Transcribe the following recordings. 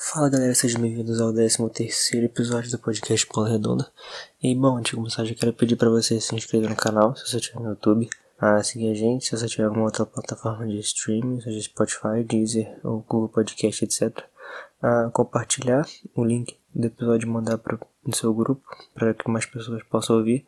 Fala galera, sejam bem-vindos ao 13 episódio do podcast Bola Redonda. E bom, antes de começar, já quero pedir para você se inscrever no canal, se você estiver no YouTube, a seguir a gente, se você tiver alguma outra plataforma de streaming, seja Spotify, Deezer ou Google Podcast, etc. A compartilhar o link do episódio e mandar para o seu grupo, para que mais pessoas possam ouvir.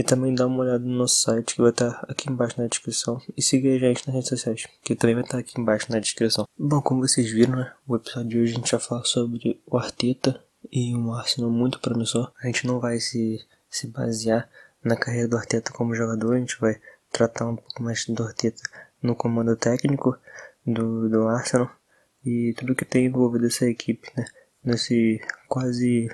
E também dá uma olhada no nosso site que vai estar aqui embaixo na descrição. E siga a gente nas redes sociais, que também vai estar aqui embaixo na descrição. Bom, como vocês viram, né, o episódio de hoje a gente vai falar sobre o Arteta e um Arsenal muito promissor. A gente não vai se, se basear na carreira do Arteta como jogador, a gente vai tratar um pouco mais do Arteta no comando técnico do, do Arsenal e tudo que tem envolvido essa equipe, né, nesse quase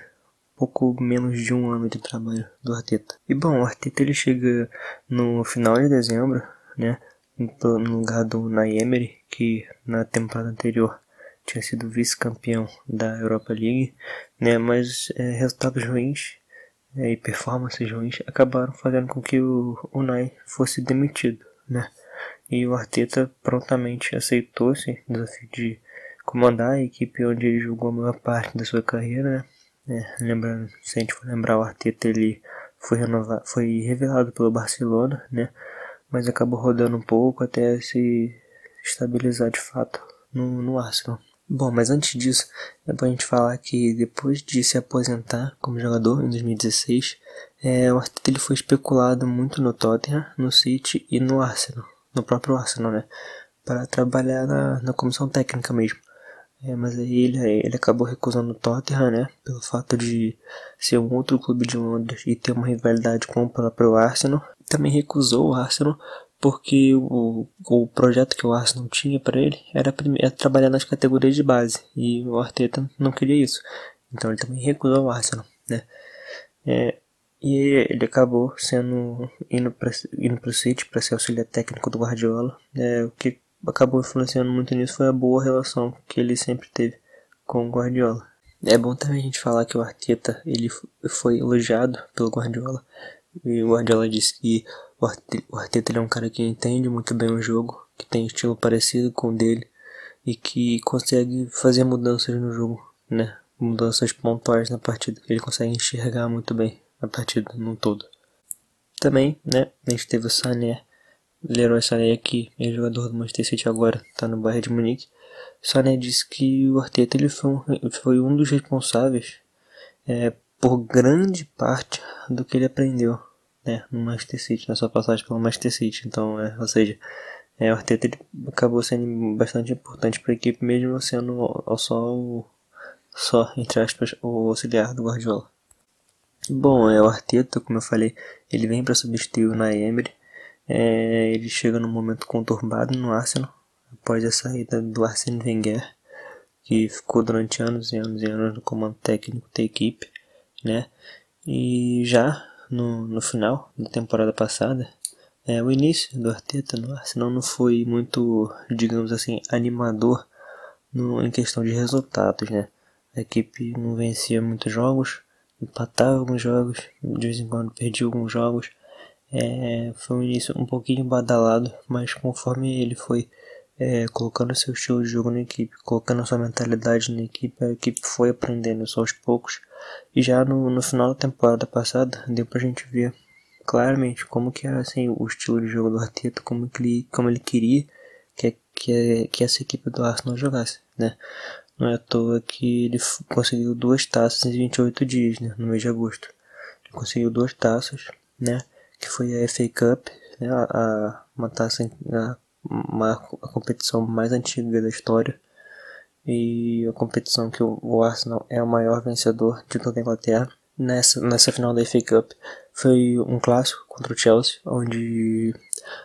pouco menos de um ano de trabalho do Arteta. E bom, o Arteta ele chega no final de dezembro, né, no lugar do Naemery, que na temporada anterior tinha sido vice-campeão da Europa League, né, mas é, resultados ruins é, e performances ruins acabaram fazendo com que o Unai fosse demitido, né, e o Arteta prontamente aceitou esse desafio de comandar a equipe onde ele jogou a maior parte da sua carreira, né, é, lembrando, se a gente for lembrar, o Arteta ele foi, renovado, foi revelado pelo Barcelona, né? Mas acabou rodando um pouco até se estabilizar de fato no, no Arsenal. Bom, mas antes disso, é bom a gente falar que depois de se aposentar como jogador em 2016, é, o Arteta ele foi especulado muito no Tottenham, no City e no Arsenal, no próprio Arsenal, né? Para trabalhar na, na comissão técnica mesmo. É, mas aí ele, ele acabou recusando o Tottenham, né? Pelo fato de ser um outro clube de Londres e ter uma rivalidade com o próprio Arsenal. Também recusou o Arsenal porque o, o projeto que o Arsenal tinha para ele era, era, trabalhar nas categorias de base e o Arteta não queria isso. Então ele também recusou o Arsenal, né? É, e ele acabou sendo indo para indo o City para ser auxiliar técnico do Guardiola, é, o que acabou influenciando muito nisso foi a boa relação que ele sempre teve com o Guardiola. É bom também a gente falar que o Arteta ele foi elogiado pelo Guardiola e o Guardiola disse que o Arteta é um cara que entende muito bem o jogo, que tem estilo parecido com o dele e que consegue fazer mudanças no jogo, né? Mudanças pontuais na partida. Ele consegue enxergar muito bem a partida no todo. Também, né? A gente teve o Sané Leroy Sané aqui, é jogador do Manchester City agora, está no Bayern de Munique. Sané disse que o Arteta ele foi, um, foi um dos responsáveis é, por grande parte do que ele aprendeu né, no Manchester City, na sua passagem pelo Manchester City. Então, é, ou seja, é, o Arteta ele acabou sendo bastante importante para a equipe, mesmo sendo só o, só, entre aspas, o auxiliar do Guardiola. Bom, é o Arteta, como eu falei, ele vem para substituir o Naemery. É, ele chega num momento conturbado no Arsenal, após a saída do Arsene Wenger, que ficou durante anos e anos e anos no comando técnico da equipe, né? E já no, no final da temporada passada, é, o início do Arteta no Arsenal não foi muito, digamos assim, animador no, em questão de resultados, né? A equipe não vencia muitos jogos, empatava alguns jogos, de vez em quando perdia alguns jogos, é, foi um início um pouquinho badalado, mas conforme ele foi é, colocando seu estilo de jogo na equipe, colocando sua mentalidade na equipe, a equipe foi aprendendo isso aos poucos. E já no, no final da temporada passada, deu pra gente ver claramente como que era assim, o estilo de jogo do Arteta, como, que ele, como ele queria que, que, que essa equipe do Arsenal jogasse, né? Não é à toa que ele conseguiu duas taças em 28 dias, né? No mês de agosto. Ele conseguiu duas taças, né? Que foi a FA Cup, né, a, uma taça, a, uma, a competição mais antiga da história. E a competição que o, o Arsenal é o maior vencedor de toda a Inglaterra. Nessa, nessa final da FA Cup. Foi um clássico contra o Chelsea, onde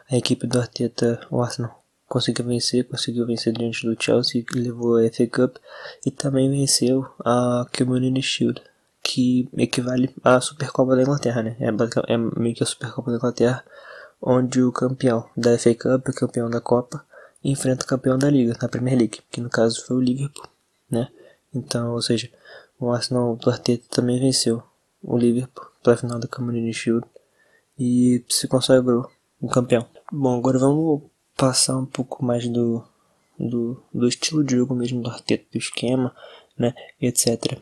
a equipe do Arteta, o Arsenal, conseguiu vencer, conseguiu vencer diante do Chelsea, levou a FA Cup. E também venceu a Community Shield que equivale à Supercopa da Inglaterra, né? É, é meio que a Supercopa da Inglaterra, onde o campeão da FA Cup, o campeão da Copa, enfrenta o campeão da Liga, na Premier League, que no caso foi o Liverpool, né? Então, ou seja, o Arsenal do Arteta também venceu o Liverpool para a final da Community Shield e se consagrou o campeão. Bom, agora vamos passar um pouco mais do, do, do estilo de jogo mesmo do Arteta, do esquema, né, etc.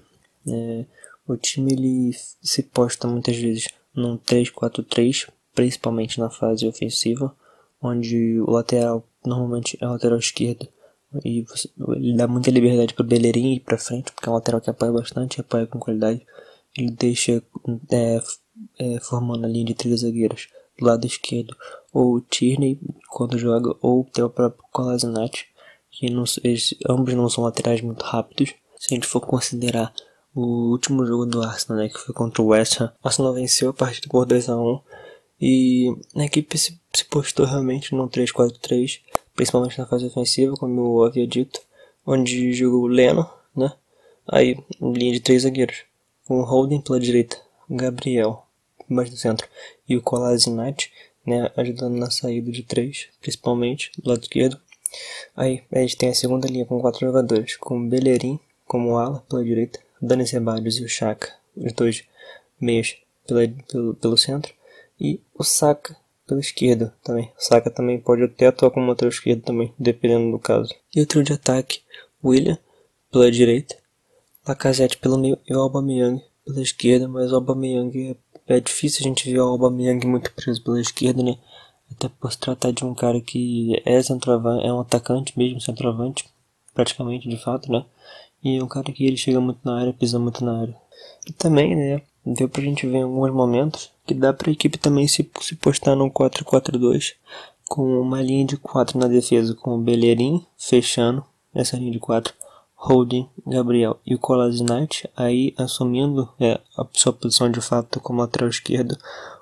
É, o time ele se posta muitas vezes num 3-4-3, principalmente na fase ofensiva, onde o lateral normalmente é o lateral esquerdo e você, ele dá muita liberdade para o Bellerin ir para frente, porque é um lateral que apoia bastante, apoia com qualidade. Ele deixa é, é, formando a linha de três zagueiros do lado esquerdo, ou o Tierney quando joga, ou o próprio Kolasinac, que não, eles, ambos não são laterais muito rápidos. Se a gente for considerar o último jogo do Arsenal, né, que foi contra o West Ham, o Arsenal venceu a partida por 2 a 1 e a equipe se, se postou realmente no 3-4-3, principalmente na fase ofensiva, como eu havia dito, onde jogou o Leno, né, aí linha de três zagueiros, com o Holden pela direita, Gabriel mais no centro e o Kolasinac, né, ajudando na saída de três, principalmente do lado esquerdo. Aí a gente tem a segunda linha com quatro jogadores, com o Bellerin como ala pela direita, Dani Ceballos e o Chaka, os dois meios pela, pelo, pelo centro, e o Saka pela esquerda também. O Saka também pode até atuar como lateral esquerdo também, dependendo do caso. E o trio de ataque, William pela direita, Lacazette pelo meio e o Aubameyang pela esquerda, mas o Aubameyang é, é difícil a gente ver o Aubameyang muito preso pela esquerda, né? Até por se tratar de um cara que é centroavante, é um atacante mesmo, centroavante, praticamente de fato, né? E é um cara que ele chega muito na área, pisa muito na área. E também, né, deu pra gente ver em alguns momentos que dá pra equipe também se, se postar no 4-4-2 com uma linha de 4 na defesa, com o Bellerin fechando essa linha de 4, Holding, Gabriel e o Kolasinac, aí assumindo é, a sua posição de fato como lateral esquerdo,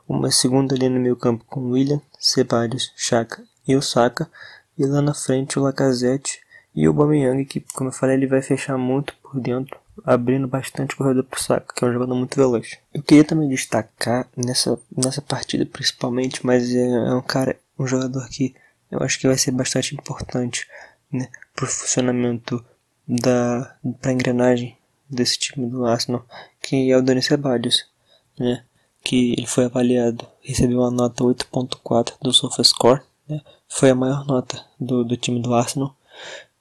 uma segunda linha no meio campo com William, Ceballos, Chaka e o Saka, e lá na frente o Lacazette e o Aubameyang, que, como eu falei, ele vai fechar muito por dentro, abrindo bastante corredor pro Saka, que é um jogador muito veloz. Eu queria também destacar nessa, nessa partida principalmente, mas é, é um cara, um jogador que eu acho que vai ser bastante importante, né, pro funcionamento da pra engrenagem desse time do Arsenal, que é o Dani Ceballos, né, que ele foi avaliado, recebeu uma nota 8.4 do SofaScore, né, foi a maior nota do, do time do Arsenal,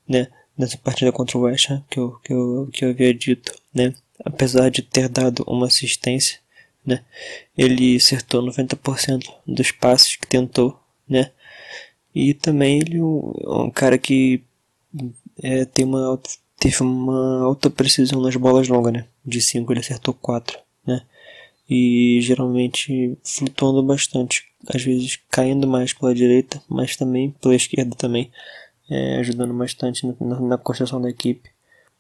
né, nessa partida contra o West Ham, que eu, que eu, que eu havia dito, né, apesar de ter dado uma assistência, né, ele acertou 90% dos passes que tentou, né, e também ele é um cara que é, tem uma teve uma alta precisão nas bolas longas, né, de 5 ele acertou 4, né, e geralmente flutuando bastante, às vezes caindo mais pela direita, mas também pela esquerda também, é, ajudando bastante na, na, construção da equipe,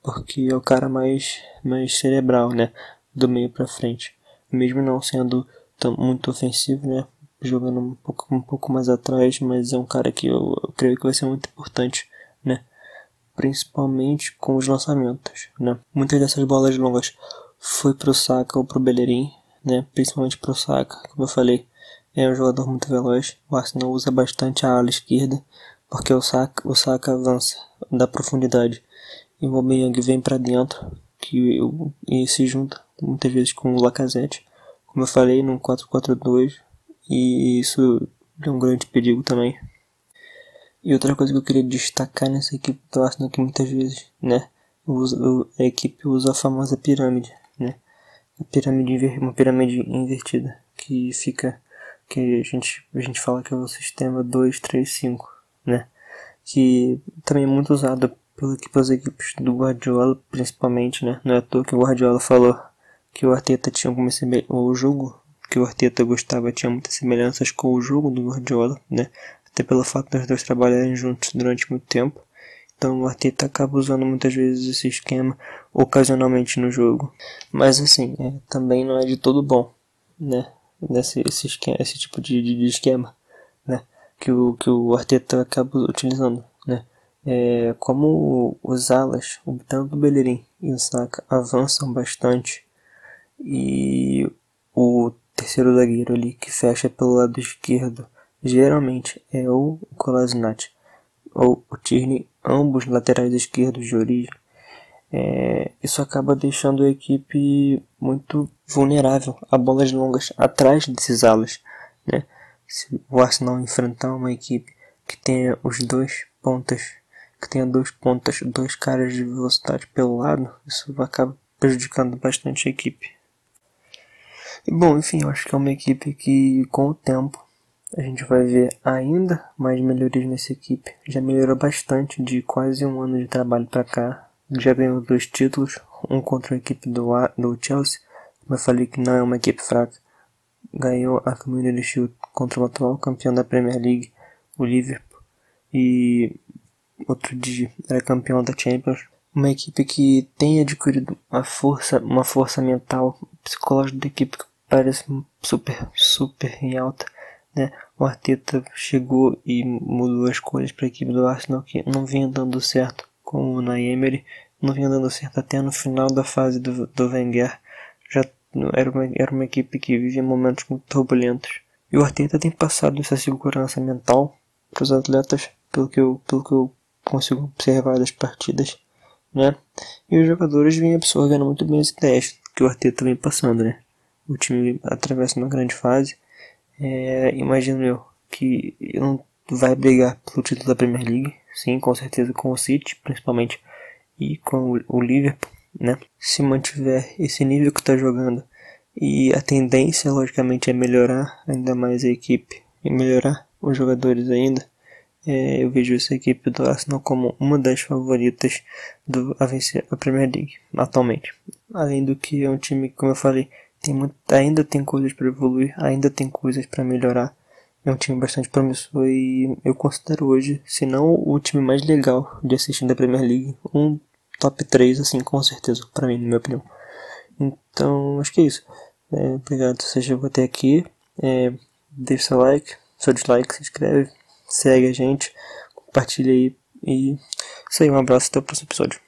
porque é o cara mais, mais cerebral, né, do meio para frente, mesmo não sendo tão, muito ofensivo, né, jogando um pouco, um pouco mais atrás, mas é um cara que eu, eu creio que vai ser muito importante, né, principalmente com os lançamentos, né, muitas dessas bolas longas foi pro Saka ou pro Bellerin, né, principalmente pro Saka, como eu falei, é um jogador muito veloz, o Arsenal usa bastante a ala esquerda, porque o Saka, o Saka avança da profundidade. E o Aubameyang vem para dentro que e se junta muitas vezes com o Lacazette, como eu falei, num 4-4-2 e isso é um grande perigo também. E outra coisa que eu queria destacar nessa equipe do Arsenal que muitas vezes, né, a equipe usa a famosa pirâmide, né, a pirâmide, uma pirâmide invertida que fica que a gente, a gente fala que é o sistema 2, 3, 5 né? Que também é muito usado pelas equipes do Guardiola, principalmente, né? Não é à toa que o Guardiola falou que o Arteta tinha alguma o jogo que o Arteta gostava tinha muitas semelhanças com o jogo do Guardiola, né? Até pelo fato de os dois trabalharem juntos durante muito tempo. Então o Arteta acaba usando muitas vezes esse esquema ocasionalmente no jogo. Mas assim, é, também não é de todo bom, né? Nesse, esse, esquema, esse tipo de, de, de esquema? Que o, que o Arteta acaba utilizando, né? É, como os alas, o tanto o Bellerin e o Saka avançam bastante e o terceiro zagueiro ali que fecha pelo lado esquerdo geralmente é o Kolasinac ou o Tierney, ambos laterais esquerdos de origem. É, isso acaba deixando a equipe muito vulnerável a bolas longas atrás desses alas, né? Se o Arsenal enfrentar uma equipe que tenha os dois pontas, que tenha dois pontas, dois caras de velocidade pelo lado, isso acaba prejudicando bastante a equipe. E bom, enfim, eu acho que é uma equipe que com o tempo a gente vai ver ainda mais melhorias nessa equipe. Já melhorou bastante de quase um ano de trabalho para cá. Já ganhou dois títulos, um contra a equipe do, do Chelsea, eu falei que não é uma equipe fraca. Ganhou a Community Shield contra o atual campeão da Premier League, o Liverpool. E outro dia era campeão da Champions. Uma equipe que tem adquirido uma força, uma força mental, psicológica da equipe que parece super, super em alta. Né? O Arteta chegou e mudou as coisas para a equipe do Arsenal que não vinha dando certo com o Naemery, não vinha dando certo até no final da fase do, do Wenger. Já era uma, era uma equipe que vivia momentos muito turbulentos. E o Arteta tem passado essa segurança mental para os atletas, pelo que eu, pelo que eu consigo observar das partidas, né? E os jogadores vêm absorvendo muito bem as ideias que o Arteta vem passando, né? O time atravessa uma grande fase. É, imagino eu que não vai brigar pelo título da Premier League, sim, com certeza com o City, principalmente, e com o Liverpool, né? Se mantiver esse nível que está jogando e a tendência, logicamente, é melhorar ainda mais a equipe e melhorar os jogadores ainda é, eu vejo essa equipe do Arsenal como uma das favoritas do, a vencer a Premier League atualmente. Além do que é um time, como eu falei, tem muito, ainda tem coisas para evoluir, ainda tem coisas para melhorar. É um time bastante promissor e eu considero hoje, se não o time mais legal de assistir da Premier League, um top 3, assim, com certeza, para mim, na minha opinião. Então, acho que é isso. É, obrigado se você chegou até aqui. É, deixe seu like, seu dislike, se inscreve segue a gente, compartilha aí e isso aí, um abraço até o próximo episódio.